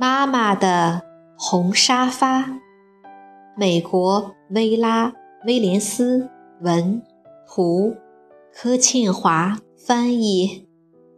妈妈的红沙发，美国薇拉·威廉斯文，图，柯庆华翻译，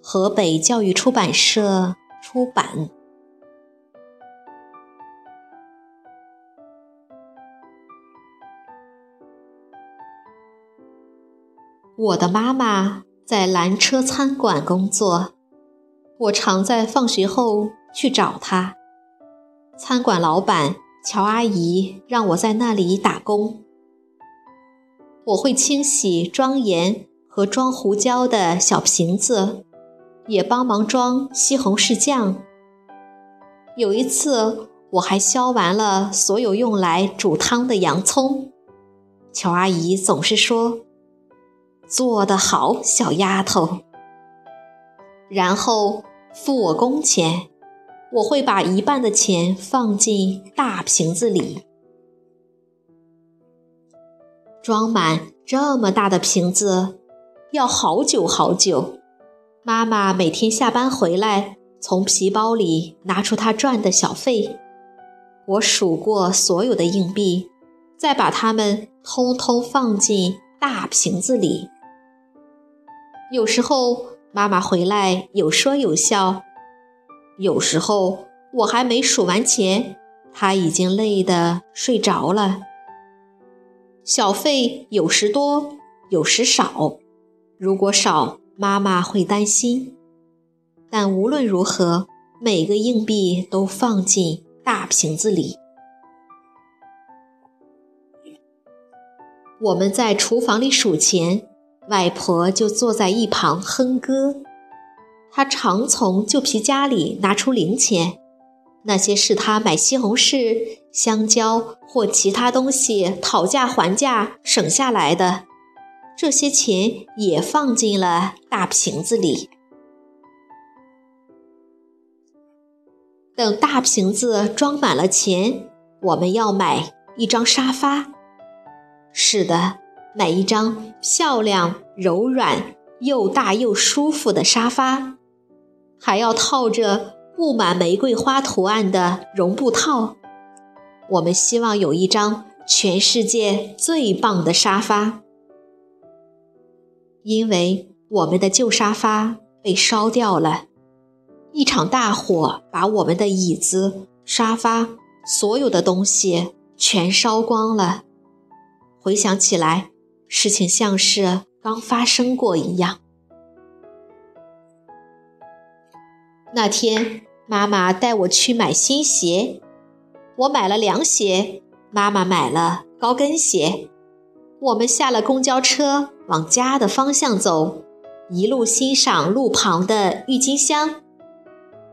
河北教育出版社出版。我的妈妈在蓝车餐馆工作，我常在放学后。去找他。餐馆老板乔阿姨让我在那里打工。我会清洗装盐和装胡椒的小瓶子，也帮忙装西红柿酱。有一次，我还削完了所有用来煮汤的洋葱。乔阿姨总是说：“做得好，小丫头。”然后付我工钱。我会把一半的钱放进大瓶子里，装满这么大的瓶子要好久好久。妈妈每天下班回来，从皮包里拿出她赚的小费。我数过所有的硬币，再把它们通通放进大瓶子里。有时候妈妈回来有说有笑。有时候我还没数完钱，他已经累得睡着了。小费有时多，有时少。如果少，妈妈会担心。但无论如何，每个硬币都放进大瓶子里。我们在厨房里数钱，外婆就坐在一旁哼歌。他常从旧皮夹里拿出零钱，那些是他买西红柿、香蕉或其他东西讨价还价省下来的。这些钱也放进了大瓶子里。等大瓶子装满了钱，我们要买一张沙发。是的，买一张漂亮、柔软、又大又舒服的沙发。还要套着布满玫瑰花图案的绒布套。我们希望有一张全世界最棒的沙发，因为我们的旧沙发被烧掉了。一场大火把我们的椅子、沙发，所有的东西全烧光了。回想起来，事情像是刚发生过一样。那天，妈妈带我去买新鞋，我买了凉鞋，妈妈买了高跟鞋。我们下了公交车，往家的方向走，一路欣赏路旁的郁金香。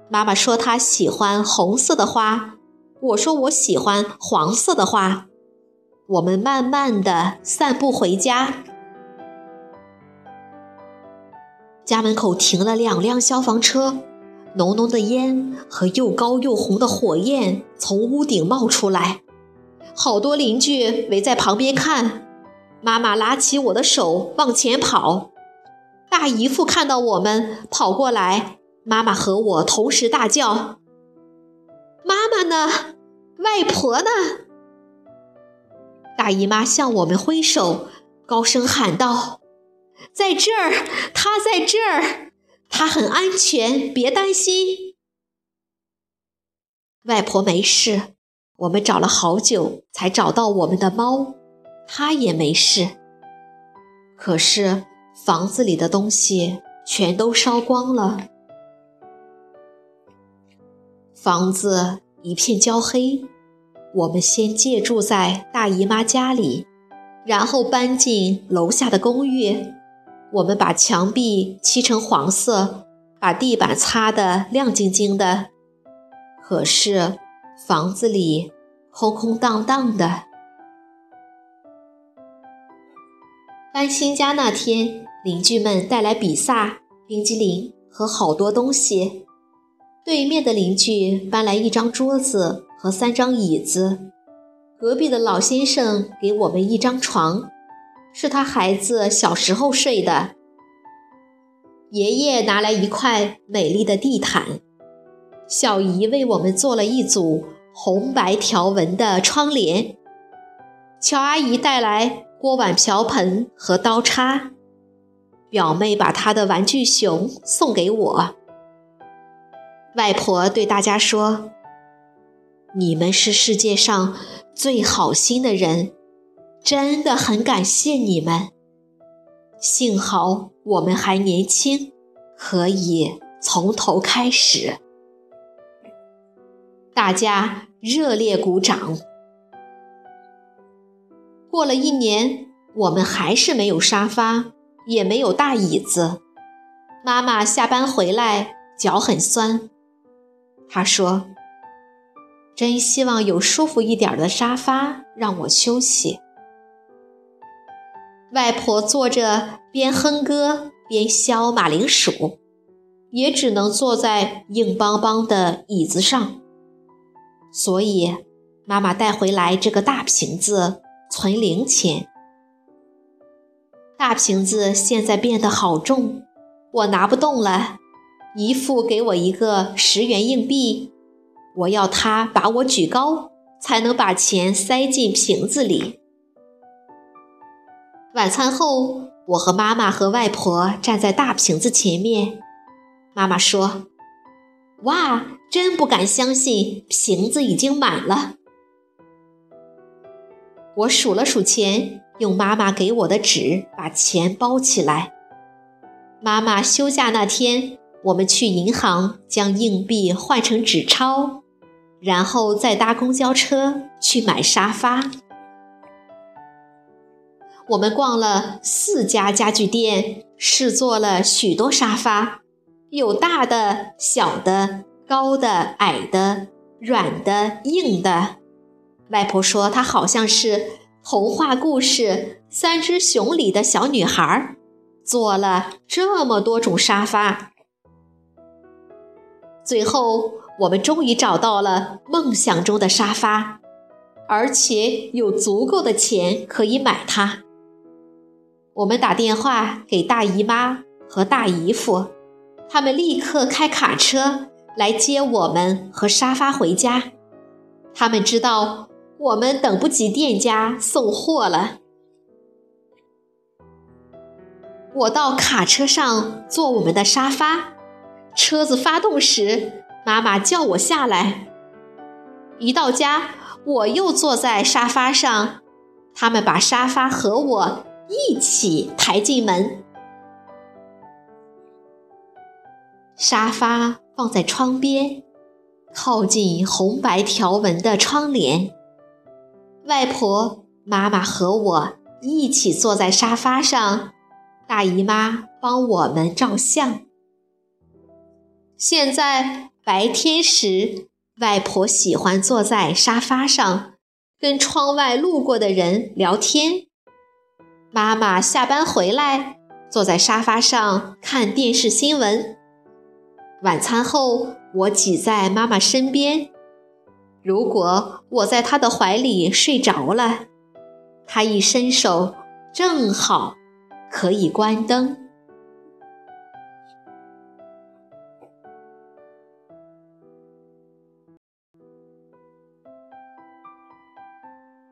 妈妈说她喜欢红色的花，我说我喜欢黄色的花。我们慢慢的散步回家，家门口停了两辆消防车。浓浓的烟和又高又红的火焰从屋顶冒出来，好多邻居围在旁边看。妈妈拉起我的手往前跑，大姨夫看到我们跑过来，妈妈和我同时大叫：“妈妈呢？外婆呢？”大姨妈向我们挥手，高声喊道：“在这儿，她在这儿。”它很安全，别担心。外婆没事，我们找了好久才找到我们的猫，它也没事。可是房子里的东西全都烧光了，房子一片焦黑。我们先借住在大姨妈家里，然后搬进楼下的公寓。我们把墙壁漆成黄色，把地板擦得亮晶晶的。可是房子里空空荡荡的。搬新家那天，邻居们带来比萨、冰激凌和好多东西。对面的邻居搬来一张桌子。和三张椅子，隔壁的老先生给我们一张床，是他孩子小时候睡的。爷爷拿来一块美丽的地毯，小姨为我们做了一组红白条纹的窗帘。乔阿姨带来锅碗瓢盆和刀叉，表妹把她的玩具熊送给我。外婆对大家说。你们是世界上最好心的人，真的很感谢你们。幸好我们还年轻，可以从头开始。大家热烈鼓掌。过了一年，我们还是没有沙发，也没有大椅子。妈妈下班回来脚很酸，她说。真希望有舒服一点的沙发让我休息。外婆坐着边哼歌边削马铃薯，也只能坐在硬邦邦的椅子上。所以，妈妈带回来这个大瓶子存零钱。大瓶子现在变得好重，我拿不动了。姨父给我一个十元硬币。我要他把我举高，才能把钱塞进瓶子里。晚餐后，我和妈妈和外婆站在大瓶子前面。妈妈说：“哇，真不敢相信，瓶子已经满了。”我数了数钱，用妈妈给我的纸把钱包起来。妈妈休假那天，我们去银行将硬币换成纸钞。然后再搭公交车去买沙发。我们逛了四家家具店，试坐了许多沙发，有大的、小的、高的、矮的、软的、硬的。外婆说，她好像是童话故事《三只熊》里的小女孩，坐了这么多种沙发。最后。我们终于找到了梦想中的沙发，而且有足够的钱可以买它。我们打电话给大姨妈和大姨夫，他们立刻开卡车来接我们和沙发回家。他们知道我们等不及店家送货了。我到卡车上坐我们的沙发，车子发动时。妈妈叫我下来，一到家我又坐在沙发上，他们把沙发和我一起抬进门。沙发放在窗边，靠近红白条纹的窗帘。外婆、妈妈和我一起坐在沙发上，大姨妈帮我们照相。现在。白天时，外婆喜欢坐在沙发上，跟窗外路过的人聊天。妈妈下班回来，坐在沙发上看电视新闻。晚餐后，我挤在妈妈身边。如果我在她的怀里睡着了，她一伸手，正好可以关灯。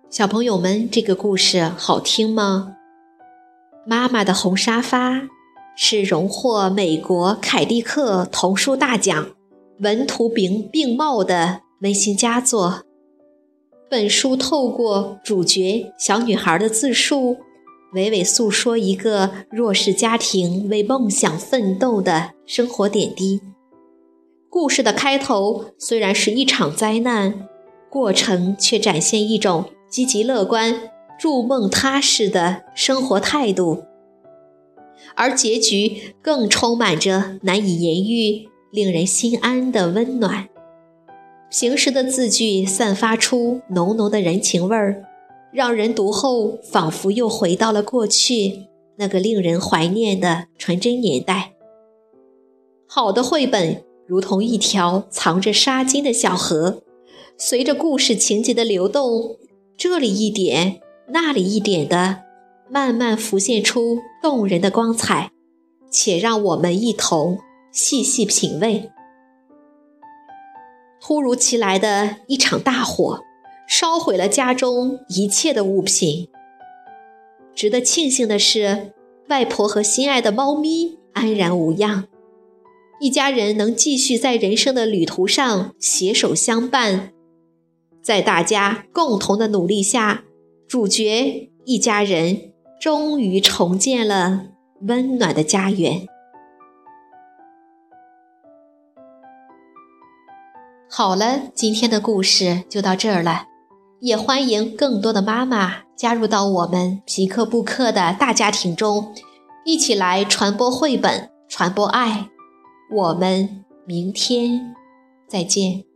小朋友们，这个故事好听吗？妈妈的红沙发，是荣获美国凯蒂克童书大奖、文图并并茂的温馨佳作。本书透过主角小女孩的自述，娓娓诉说一个弱势家庭为梦想奋斗的生活点滴。故事的开头虽然是一场灾难，过程却展现一种积极乐观、筑梦踏实的生活态度。而结局更充满着难以言喻、令人心安的温暖。平时的字句散发出浓浓的人情味儿，让人读后仿佛又回到了过去那个令人怀念的纯真年代。好的绘本如同一条藏着纱巾的小河，随着故事情节的流动，这里一点，那里一点的。慢慢浮现出动人的光彩，且让我们一同细细品味。突如其来的一场大火，烧毁了家中一切的物品。值得庆幸的是，外婆和心爱的猫咪安然无恙，一家人能继续在人生的旅途上携手相伴。在大家共同的努力下，主角一家人。终于重建了温暖的家园。好了，今天的故事就到这儿了，也欢迎更多的妈妈加入到我们皮克布克的大家庭中，一起来传播绘本，传播爱。我们明天再见。